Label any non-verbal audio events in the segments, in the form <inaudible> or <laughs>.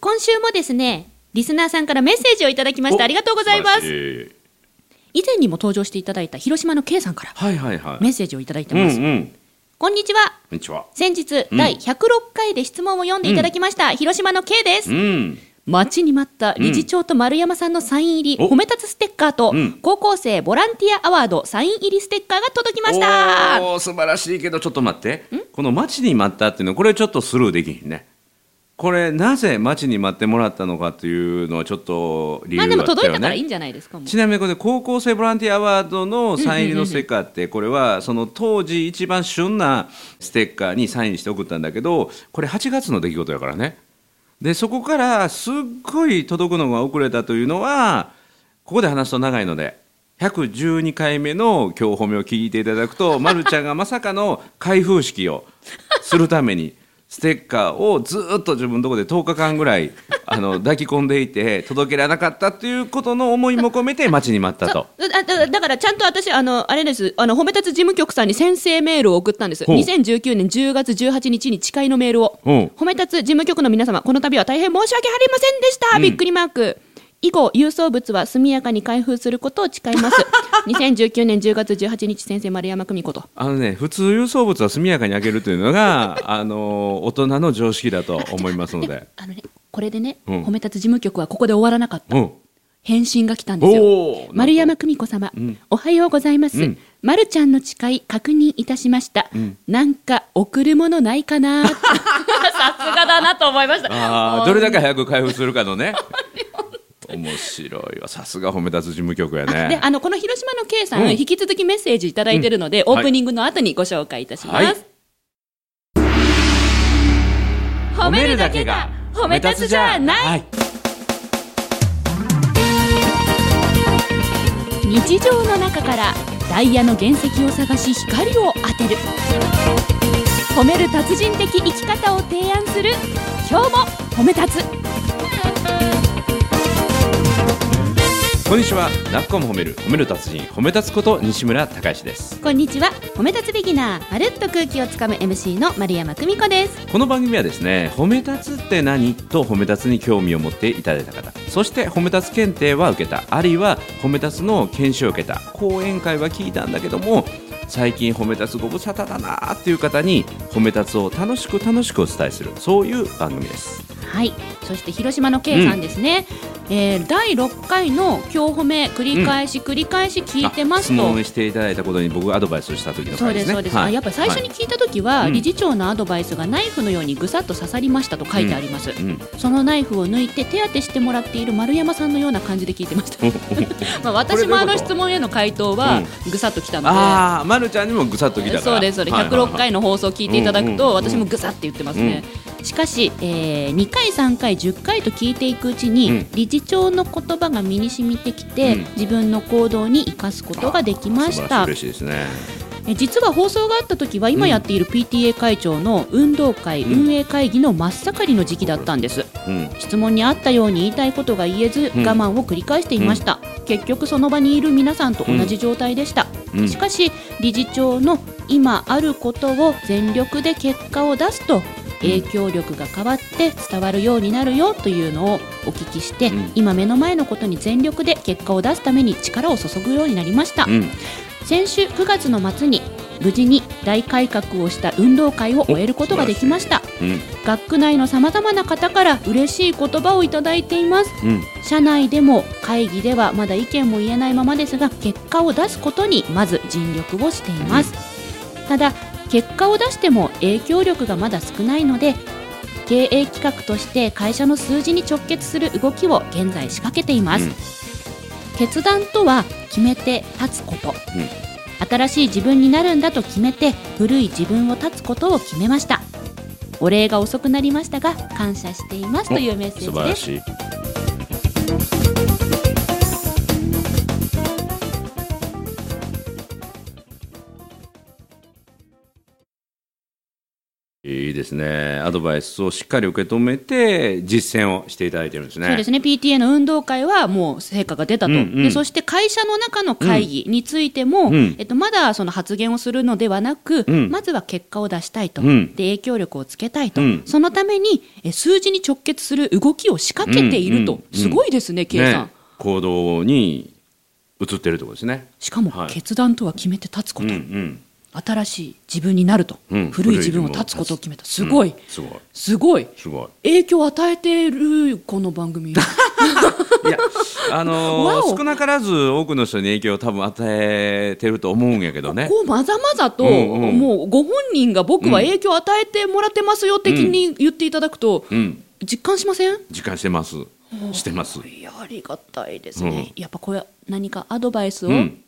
今週もですね、リスナーさんからメッセージをいただきました。ありがとうございます。す。以前にも登場していただいた広島の K さんからはいはいはい。メッセージをいただいてうんます。うん。こんにちは。こんにちは。先日、うん第106回で質問を読んでいただきました、広島の K です。うん。待ちに待った理事長と丸山さんのサイン入り、お褒め立つステッカーと、うん高校生ボランティアアワードサイン入りステッカーが届きました。おー素晴らしいけどちょっと待ってこの待ちに待ったっていうのこれちょっとスルーできひんねこれなぜ待ちに待ってもらったのかっていうのはちょっと理由があったよね、届いたからいいんじゃないですか。ちなみにこれ高校生ボランティアアワードのサイン入りのステッカーってこれはその当時一番旬なステッカーにサインして送ったんだけどこれ8月の出来事やからねでそこからすっごい届くのが遅れたというのはここで話すと長いので112回目の今日褒めを聞いていただくと、ま、るちゃんがまさかの開封式をするためにステッカーをずっと自分のところで10日間ぐらい <laughs> あの抱き込んでいて届けられなかったということの思いも込めて待ちに待ったと。だだだからちゃんと私、あのあれです、あの褒め立つ事務局さんに先制メールを送ったんです、ほう2019年10月18日に誓いのメールを、うん褒め立つ事務局の皆様、この度は大変申し訳ありませんでした、うんびっくりマーク。以後、郵送物は速やかに開封することを誓います。<laughs> 2019年10月18日、先生丸山久美子と。あのね、普通郵送物は速やかに開けるというのが、<laughs> あの大人の常識だと思いますので。あのね、これでね、うん褒め立つ事務局はここで終わらなかった。うん。返信が来たんですよ。丸山久美子様、んおはようございます。うんまるちゃんの誓い確認いたしました。んなんか贈るものないかなさすがだなと思いました。ああ、どれだけ早く開封するかのね。面白いわ。さすが褒め立つ事務局やでね。あのこの広島の K さん、うん引き続きメッセージいただいてるので、うんオープニングの後にご紹介いたします。はい褒めるだけが褒め立つじゃない、はい。日常の中からダイヤの原石を探し光を当てる褒める達人的生き方を提案する今日も褒め立つこんにちは。なっこも褒める、褒める達人、褒め立つこと西村孝之です。こんにちは。褒め立つビギナーまるっと空気をつかむ MC の丸山久美子です。この番組はですね、褒め立つって何と褒め立つに興味を持っていただいた方、そして褒め立つ検定は受けた、あるいは褒め立つの研修を受けた、講演会は聞いたんだけども、最近褒め立つご無沙汰だなっていう方に褒め立つを楽しく楽しくお伝えする。そういう番組です。はい。そして広島の K さんですね、えー第6回の今日褒め繰り返し繰り返し聞いてますあ質と、問していただいたことに僕がアドバイスした時のそう回ですそうです、はい。あやっぱり最初に聞いた時は、はい理事長のアドバイスがナイフのようにぐさっと刺さりましたと書いてあります、うん。そのナイフを抜いて手当てしてもらっている丸山さんのような感じで聞いてました。<laughs> まあ私もあの質問への回答はぐさっときたので、ああ、まるちゃんにもぐさっときたから。そうですそうです、はいはいはい。106回の放送を聞いていただくと、うんうんうん。私もぐさって言ってますね、しかし、えー2回3回10回と聞いていくうちに、うん。理事長の言葉が身に染みてきて、うん。自分の行動に生かすことができました。嬉しいですね。え実は放送があった時は今やっている PTA 会長の運動会、うん。運営会議の真っ盛りの時期だったんです。うん。質問にあったように言いたいことが言えず、うん。我慢を繰り返していました、結局その場にいる皆さんと同じ状態でした、うん。しかし理事長の今あることを全力で結果を出すと影響力が変わって伝わるようになるよというのをお聞きして、うん。今目の前のことに全力で結果を出すために力を注ぐようになりました、うん。先週9月の末に無事に大改革をした運動会を終えることができました。うん。学区内のさまざまな方から嬉しい言葉をいただいています。うん。社内でも会議ではまだ意見も言えないままですが結果を出すことにまず尽力をしています、ただ結果を出しても影響力がまだ少ないので経営企画として会社の数字に直結する動きを現在仕掛けています、うん。決断とは決めて立つこと、新しい自分になるんだと決めて古い自分を立つことを決めました。お礼が遅くなりましたが感謝していますというメッセ素ージですい。いいでですね。アドバイスをしっかり受け止めて実践をしていただいてるんですね。そうですね。PTA の運動会はもう成果が出たと、うんうん。でそして会社の中の会議についても、ん。えっと、まだその発言をするのではなく、ん。まずは結果を出したいと、うん。で影響力をつけたいと、うん。そのためにえ数字に直結する動きを仕掛けていると、すごいですね、K さん。ね行動に移ってるところですね。しかもはい。決断とは決めて立つこと、うんうん新しい自分になると、うん。古い自分を立つことを決めた。すごい、うん。すごい。すごい。すごい。影響を与えてるこの番組。<laughs> いやあのー少なからず多くの人に影響を多分与えてると思うんやけどね。こうまざまざと、うんうん。もうご本人が僕は影響を与えてもらってますよ的に言っていただくと、うん。実感しません？実感してます。してます。いやありがたいですね、やっぱこれ何かアドバイスを、うん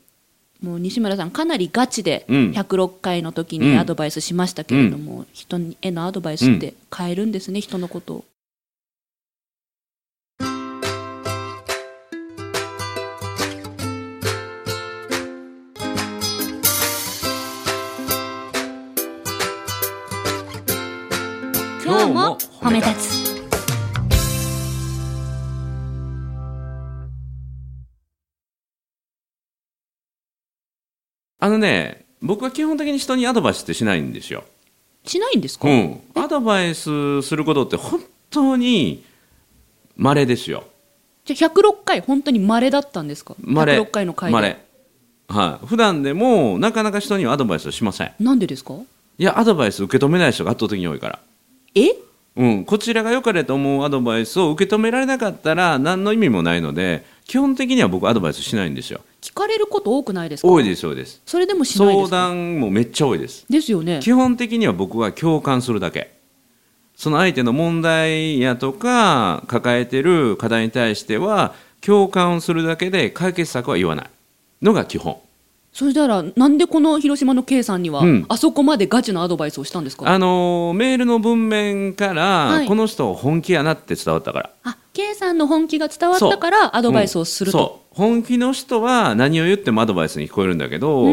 もう西村さんかなりガチでうん。106回の時うん。にアドバイスしましたけれども、人へのアドバイスって変えるんですね、人のことを。今日も褒め立つあのね僕は基本的に人にアドバイスってしないんですよ。しないんですか、うん、アドバイスすることって本当に稀ですよ。じゃあ106回本当に稀だったんですか？稀。106回の回で。稀。はい、普段でもなかなか人にはアドバイスをしません。なんでですか？いやアドバイス受け止めない人が圧倒的に多いから。え？うん、こちらが良かれと思うアドバイスを受け止められなかったら何の意味もないので基本的には僕アドバイスしないんですよ聞かれること多くないですか？多いです多いです。それでもしないで相すか？談もめっちゃ多いです。ですよね。基本的には僕は共感するだけ。その相手の問題やとか抱えてる課題に対しては共感をするだけで解決策は言わない。のが基本。そしたらなんでこの広島の K さんには、うん。あそこまでガチなアドバイスをしたんですか？あのメールの文面から、はい。この人本気やなって伝わったから。あ K さんの本気が伝わったからアドバイスをすると、うん。本気の人は何を言ってもアドバイスに聞こえるんだけど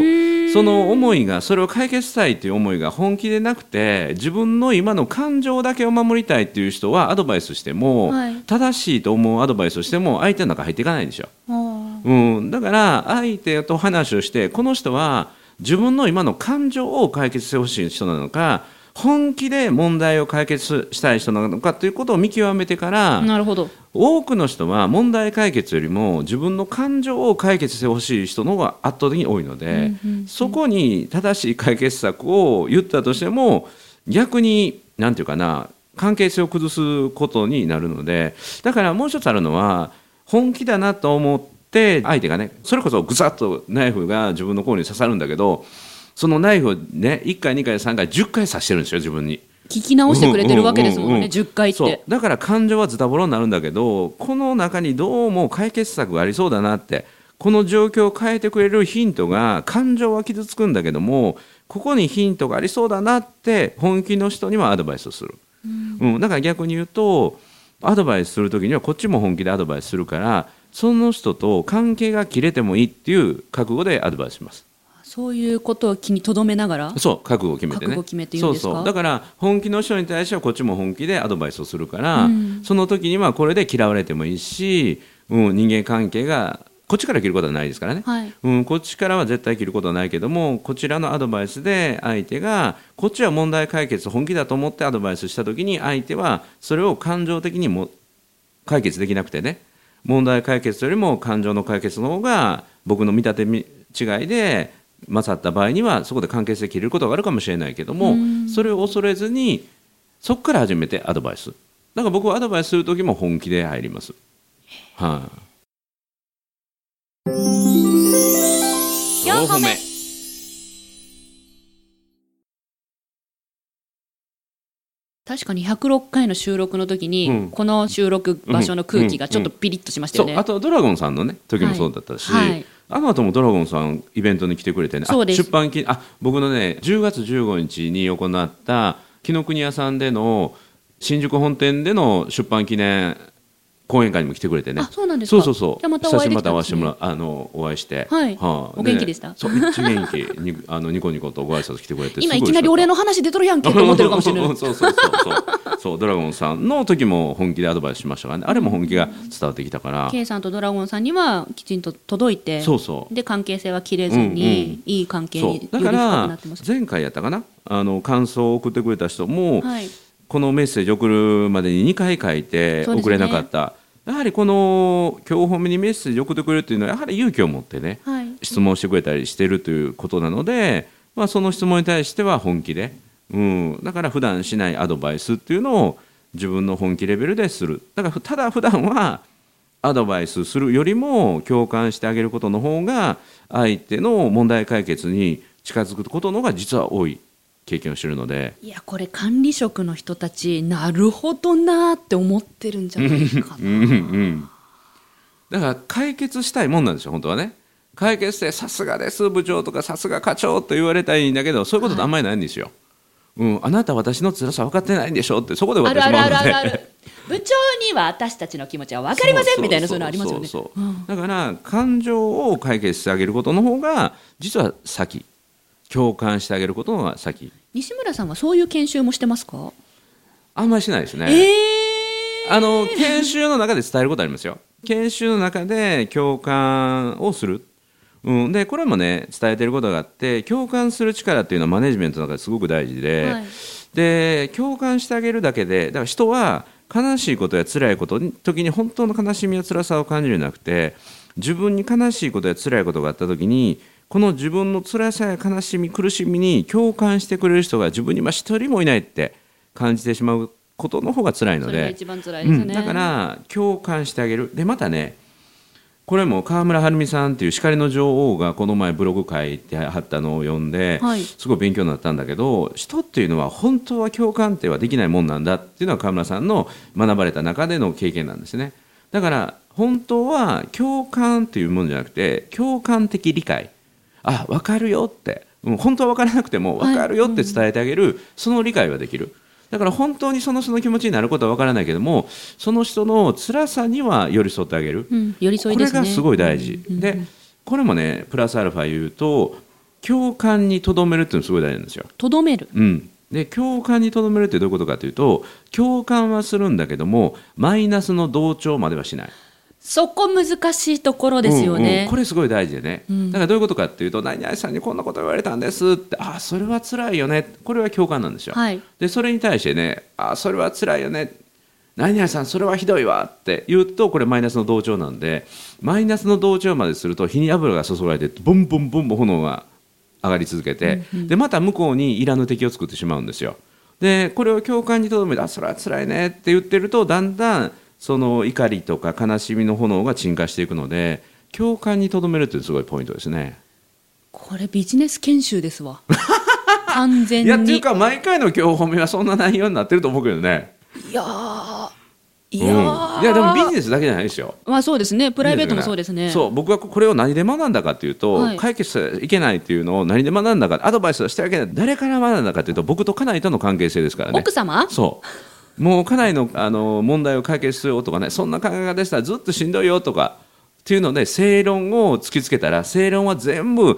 その思いがそれを解決したいという思いが本気でなくて自分の今の感情だけを守りたいっていう人はアドバイスしても、はい。正しいと思うアドバイスをしても相手の中入っていかないでしょ、うん、だから相手と話をしてこの人は自分の今の感情を解決してほしい人なのか本気で問題を解決したい人なのかということを見極めてからなるほど。多くの人は問題解決よりも自分の感情を解決してほしい人の方が圧倒的に多いので、そこに正しい解決策を言ったとしても逆に何て言うかな関係性を崩すことになるのでだからもう一つあるのは本気だなと思って相手がねそれこそぐさっとナイフが自分の甲に刺さるんだけどそのナイフをね1回2回3回10回刺してるんですよ自分に。聞き直してくれてるわけですもんね、うんうんうん10回って。だから感情はズタボロになるんだけどこの中にどうも解決策がありそうだなってこの状況を変えてくれるヒントが感情は傷つくんだけどもここにヒントがありそうだなって本気の人にはアドバイスをする、うん。だから逆に言うとアドバイスする時にはこっちも本気でアドバイスするからその人と関係が切れてもいいっていう覚悟でアドバイスします。そういうことを気に留めながらそう覚悟を決めてね。そうそう。だから本気の人に対してはこっちも本気でアドバイスをするから、うん。その時にはこれで嫌われてもいいし、うん、人間関係がこっちから切ることはないですからね、はい。うん、こっちからは絶対切ることはないけどもこちらのアドバイスで相手がこっちは問題解決本気だと思ってアドバイスした時に相手はそれを感情的にも解決できなくてね。問題解決よりも感情の解決の方が僕の見立てみ違いで勝った場合にはそこで関係性切れることがあるかもしれないけどもそれを恐れずにそこから始めてアドバイス。だから僕はアドバイスする時も本気で入ります。はい、四歩目確かに106回の収録の時に、うん。この収録場所の空気がちょっとピリッとしましたよね、そう。あとドラゴンさんのね時もそうだったし、はい。はい。あの後もドラゴンさんイベントに来てくれてね。出版記あ僕のね10月15日に行った紀ノ国屋さんでの新宿本店での出版記念講演会にも来てくれてね。あそうなんですか。そうそうそう。じゃあまたお会いできたんですね久しぶりにまたお会いしてもらあのお会いして。はい。あ。お元気でした？そうめっちゃ元気に <laughs> あのニコニコとご挨拶来てくれて今いきなり俺の話出とるやんけと思ってるかもしれない。<laughs> そうそうそうそう。そうドラゴンさんの時も本気でアドバイスしましたからね。あれも本気が伝わってきたから。K さんとドラゴンさんにはきちんと届いてそうそう。で関係性は切れずに、いい関係により深くそう。だからなってます。前回やったかな？あの感想を送ってくれた人も、はいこのメッセージ送るまでに2回書いて送れなかった、やはりこの今日褒めにメッセージ送ってくれるっていうのはやはり勇気を持ってねはい。質問してくれたりしてるということなので、まあ、その質問に対しては本気で、うん、だから普段しないアドバイスっていうのを自分の本気レベルでする。だからただ普段はアドバイスするよりも共感してあげることの方が相手の問題解決に近づくことの方が実は多い経験をしているので。いやこれ管理職の人たちなるほどなーって思ってるんじゃないかな。うんうん、だから解決したいもんなんですよ本当はね。解決してさすがです部長とかさすが課長と言われたいんだけどそういうことってあんまりないんですよ、うん、あなた私の辛さ分かってないんでしょってそこで終わあるあるある部長には私たちの気持ちは分かりませんみたいなそういうのありますよね。だから感情を解決してあげることの方が実は先共感してあげることが先。西村さんはそういう研修もしてますか？あんまりしないですね、ええあの研修の中で伝えることありますよ。研修の中で共感をする。うん、でこれもね伝えてることがあって共感する力っていうのはマネジメントの中ですごく大事で、はい。で共感してあげるだけでだから人は悲しいことや辛いことに時に本当の悲しみや辛さを感じるんじゃなくて自分に悲しいことや辛いことがあった時にこの自分の辛さや悲しみ苦しみに共感してくれる人が自分に今一人もいないって感じてしまうことの方が辛いので。だから共感してあげる。でまたねこれも川村晴美さんっていう叱りの女王がこの前ブログ書いてはったのを読んで、はい。すごい勉強になったんだけど人っていうのは本当は共感ってはできないもんなんだっていうのは川村さんの学ばれた中での経験なんですね。だから本当は共感っていうものじゃなくて共感的理解あ分かるよって、うん、本当は分からなくても分かるよって伝えてあげる、その理解はできる。だから本当にその人の気持ちになることは分からないけどもその人の辛さには寄り添ってあげる、うん、寄り添いですね。これがすごい大事、うんうんでこれもねプラスアルファ言うと共感にとどめるっていうのがすごい大事なんですよ。とどめる。うん、で共感にとどめるってどういうことかというと共感はするんだけどもマイナスの同調まではしない。そこ難しいところですようんうん。ね、これすごい大事でね、うん。だからどういうことかっていうと何々さんにこんなこと言われたんですって。ああそれは辛いよね。これは共感なんですよ。はい。でそれに対してねあそれは辛いよね。何々さんそれはひどいわって言うとこれマイナスの同調なんでマイナスの同調まですると火に油が注がれてボンボンボンボン炎が上がり続けて、でまた向こうにいらぬ敵を作ってしまうんですよ。でこれを共感にとどめてあそれは辛いねって言ってるとだんだんその怒りとか悲しみの炎が沈下していくので共感にとどめるってすごいポイントですね。これビジネス研修ですわ。<laughs> 完全に。いやっていうか毎回の今日褒めはそんな内容になってると思うけどね。いやーいうん。いやでもビジネスだけじゃないですよ。まあそうですね。プライベートもそうですね。そう僕はこれを何で学んだかというと、はい。解決していけないっていうのを何で学んだかアドバイスをしてはいけない。誰から学んだかというと僕と家内との関係性ですからね。奥様？そうもう家内のあの問題を解決するよとかねそんな考え方でしたらずっとしんどいよとかっていうので正論を突きつけたら正論は全部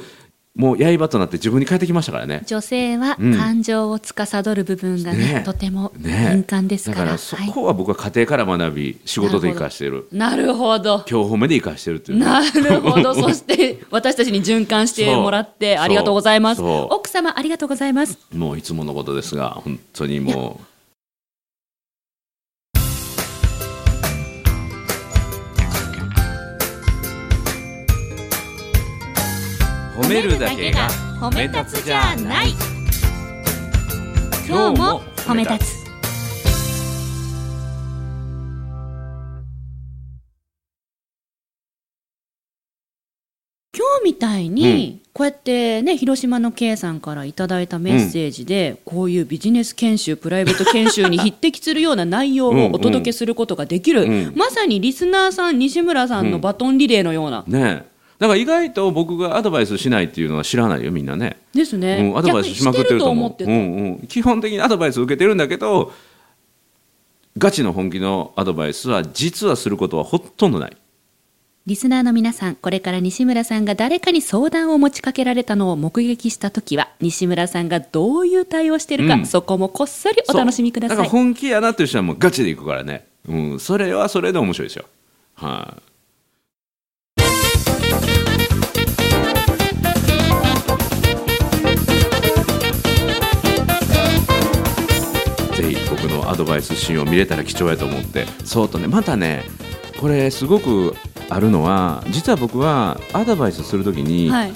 もう刃となって自分に返ってきましたからね。女性はうん。感情を司る部分がねね。とてもね。敏感ですから、だからそはい。こは僕は家庭から学び仕事で生かしている。なるほど。今日褒めで生かしてるっていう。ねなるほど。<laughs> そして私たちに循環してもらってありがとうございます。奥様ありがとうございます。もういつものことですが本当にもうめるだけが褒め立つじゃない。今日も褒め立つ。今日みたいに、こうやってね広島の K さんからいただいたメッセージで、こういうビジネス研修プライベート研修に匹敵するような内容をお届けすることができる、うん。まさにリスナーさん西村さんのバトンリレーのような、ねえだから意外と僕がアドバイスしないっていうのは知らないよみんなね、ですね、うん、アドバイスしまくってると思う。基本的にアドバイスを受けてるんだけどガチの本気のアドバイスは実はすることはほとんどない。リスナーの皆さん、これから西村さんが誰かに相談を持ちかけられたのを目撃したときは、西村さんがどういう対応しているか、うん。そこもこっそりお楽しみください。本気やなっていう人はもうガチでいくからね、うん、それはそれで面白いですよ。はい、のアドバイスシーンを見れたら貴重やと思ってそうとねまたねこれすごくあるのは実は僕はアドバイスするときに、はい。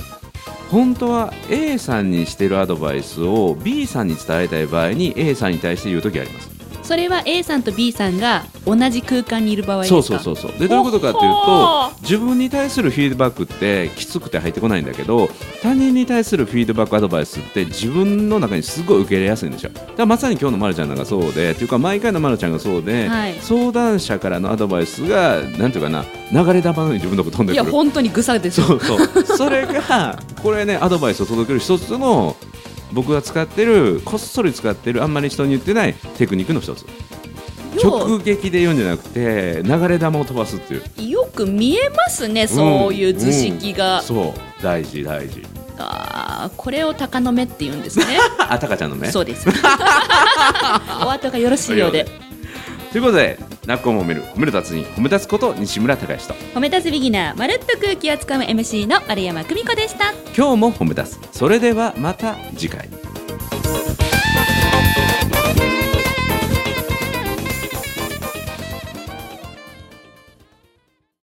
本当は A さんにしてるアドバイスを B さんに伝えたい場合に A さんに対して言うときあります。それは A さんと B さんが同じ空間にいる場合ですか？そうそうそうそう。でどういうことかというと自分に対するフィードバックってきつくて入ってこないんだけど他人に対するフィードバックアドバイスって自分の中にすごい受け入れやすいんですよ。だからまさに今日のまるちゃんなんかそうでっていうか毎回のまるちゃんがそうで、はい。相談者からのアドバイスがなんていうかな流れ玉のように自分のとこ飛んでいくる。や本当にぐさですよ。そうそう。それがこれねアドバイスを届ける一つの僕が使ってるこっそり使ってるあんまり人に言ってないテクニックの一つ。直撃で言うんじゃなくて流れ玉を飛ばすっていう。よく見えますねそういう図式が、うん。そう。大事大事。あーこれを鷹の目って言うんですね。<laughs> あたかちゃんの目？そうです。<laughs> お後がよろしいようでということで泣く子も褒める褒める達人褒め立つこと西村孝之と。褒め立つビギナーまるっと空気をつかむ MC の丸山久美子でした。今日も褒め立つ。それではまた次回